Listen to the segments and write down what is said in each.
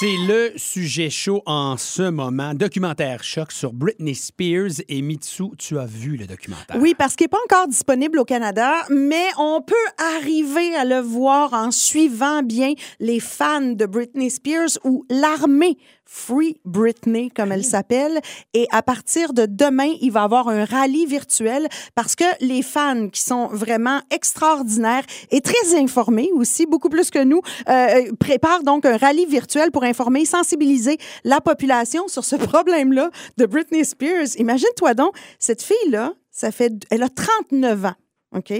C'est le sujet chaud en ce moment. Documentaire choc sur Britney Spears et Mitsu. Tu as vu le documentaire? Oui, parce qu'il n'est pas encore disponible au Canada, mais on peut arriver à le voir en suivant bien les fans de Britney Spears ou l'armée Free Britney, comme elle s'appelle. Et à partir de demain, il va y avoir un rallye virtuel parce que les fans qui sont vraiment extraordinaires et très informés aussi, beaucoup plus que nous, euh, préparent donc un rallye virtuel pour informer, sensibiliser la population sur ce problème-là de Britney Spears. Imagine-toi donc, cette fille-là, ça fait, elle a 39 ans. OK?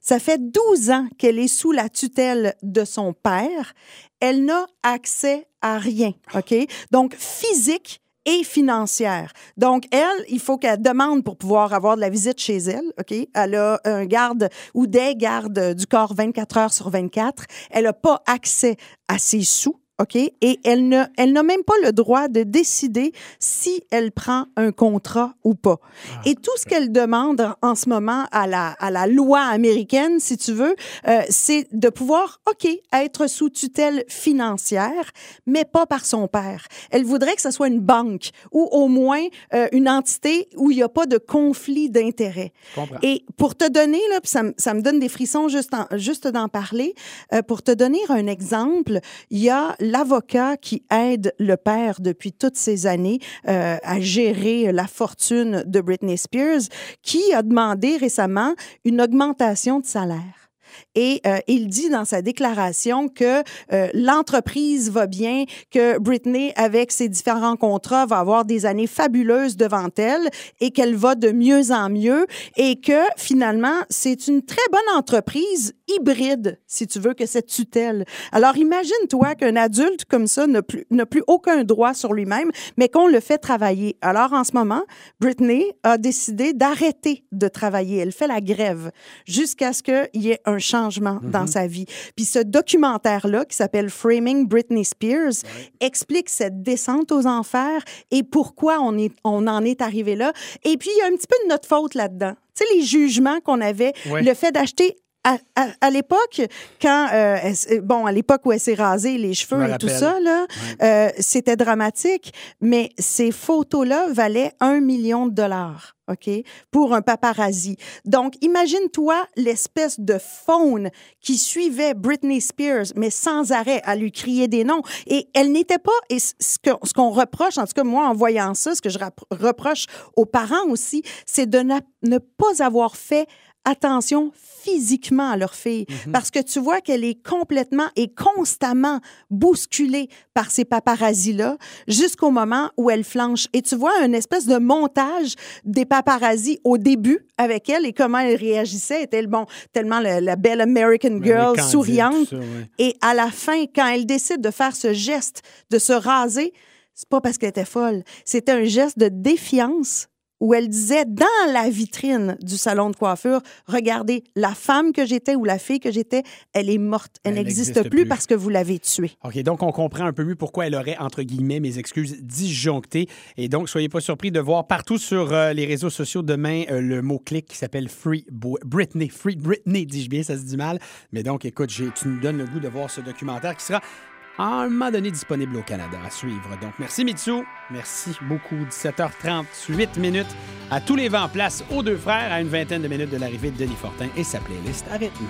Ça fait 12 ans qu'elle est sous la tutelle de son père. Elle n'a accès à rien. OK? Donc, physique et financière. Donc, elle, il faut qu'elle demande pour pouvoir avoir de la visite chez elle. OK? Elle a un garde ou des gardes du corps 24 heures sur 24. Elle n'a pas accès à ses sous. OK? Et elle ne, elle n'a même pas le droit de décider si elle prend un contrat ou pas. Ah, Et tout ce qu'elle demande en ce moment à la, à la loi américaine, si tu veux, euh, c'est de pouvoir, OK, être sous tutelle financière, mais pas par son père. Elle voudrait que ce soit une banque ou au moins euh, une entité où il n'y a pas de conflit d'intérêts. Et pour te donner, là, ça, me- ça me donne des frissons juste d'en parler, euh, pour te donner un exemple, il y a l'avocat qui aide le père depuis toutes ces années euh, à gérer la fortune de Britney Spears, qui a demandé récemment une augmentation de salaire. Et euh, il dit dans sa déclaration que euh, l'entreprise va bien, que Britney, avec ses différents contrats, va avoir des années fabuleuses devant elle et qu'elle va de mieux en mieux et que finalement, c'est une très bonne entreprise hybride, si tu veux, que cette tutelle. Alors imagine-toi qu'un adulte comme ça n'a plus, n'a plus aucun droit sur lui-même, mais qu'on le fait travailler. Alors en ce moment, Britney a décidé d'arrêter de travailler. Elle fait la grève jusqu'à ce qu'il y ait un changement dans sa vie. Puis ce documentaire-là, qui s'appelle Framing Britney Spears, explique cette descente aux enfers et pourquoi on, est, on en est arrivé là. Et puis, il y a un petit peu de notre faute là-dedans. Tu sais, les jugements qu'on avait, Ouais. le fait d'acheter à, à- à l'époque, quand, euh, elle s- bon, à l'époque où elle s'est rasée les cheveux et tout ça, là, euh, c'était dramatique, mais ces photos-là valaient un million de dollars. OK? Pour un paparazzi. Donc, imagine-toi l'espèce de faune qui suivait Britney Spears, mais sans arrêt à lui crier des noms. Et elle n'était pas, et ce que- ce qu'on reproche, en tout cas, moi, en voyant ça, ce que je reproche aux parents aussi, c'est de ne pas avoir fait attention physiquement à leur fille. Parce que tu vois qu'elle est complètement et constamment bousculée par ces paparazzis-là jusqu'au moment où elle flanche. Et tu vois une espèce de montage des paparazzis au début avec elle et comment elle réagissait. Était bon, tellement la, la belle American oui, girl souriante. ça. Et à la fin, quand elle décide de faire ce geste, de se raser, c'est pas parce qu'elle était folle. C'était un geste de défiance où elle disait dans la vitrine du salon de coiffure, regardez, la femme que j'étais ou la fille que j'étais, elle est morte. Elle, Elle n'existe plus, plus. parce que vous l'avez tuée. OK, donc on comprend un peu mieux pourquoi elle aurait, entre guillemets, mes excuses, disjonctées. Et donc, soyez pas surpris de voir partout sur euh, les réseaux sociaux demain euh, le mot-clic qui s'appelle Free Bo- Britney. Free Britney, dis-je bien, ça se dit mal. Mais donc, écoute, tu nous donnes le goût de voir ce documentaire qui sera à un moment donné disponible au Canada à suivre. Donc, merci Mitsu. Merci beaucoup. 17h38 minutes à tous les vents place aux deux frères à une vingtaine de minutes de l'arrivée de Denis Fortin et sa playlist à rythme.